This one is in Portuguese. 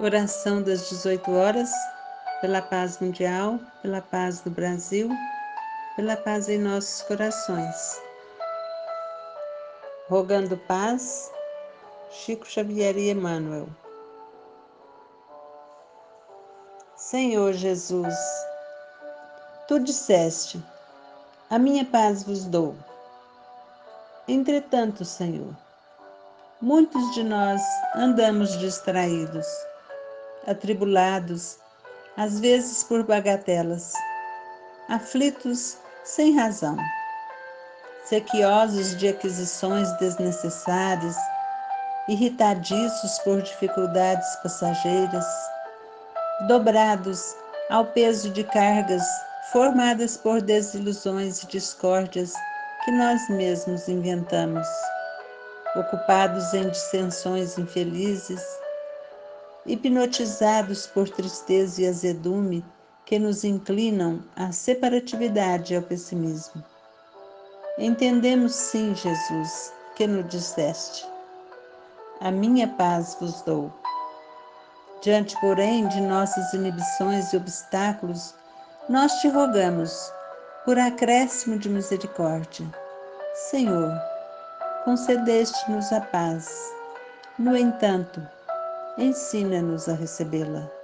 Oração das 18 horas, pela paz mundial, pela paz do Brasil, pela paz em nossos corações. Rogando paz, Chico Xavier e Emmanuel. Senhor Jesus, tu disseste: A minha paz vos dou. Entretanto, Senhor, muitos de nós andamos distraídos atribulados, às vezes por bagatelas, aflitos sem razão, sequiosos de aquisições desnecessárias, irritadiços por dificuldades passageiras, dobrados ao peso de cargas formadas por desilusões e discórdias que nós mesmos inventamos, ocupados em dissensões infelizes, hipnotizados por tristeza e azedume que nos inclinam à separatividade e ao pessimismo. Entendemos sim, Jesus, que nos disseste: A minha paz vos dou. Diante, porém, de nossas inibições e obstáculos, nós te rogamos, por acréscimo de misericórdia. Senhor, concedeste-nos a paz. No entanto, ensina-nos a recebê-la.